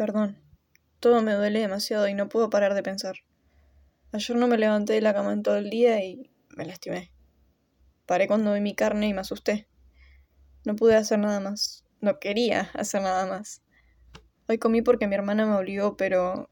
Perdón. Todo me duele demasiado y no puedo parar de pensar. Ayer no me levanté de la cama en todo el día y me lastimé. Paré cuando vi mi carne y me asusté. No pude hacer nada más. No quería hacer nada más. Hoy comí porque mi hermana me obligó, pero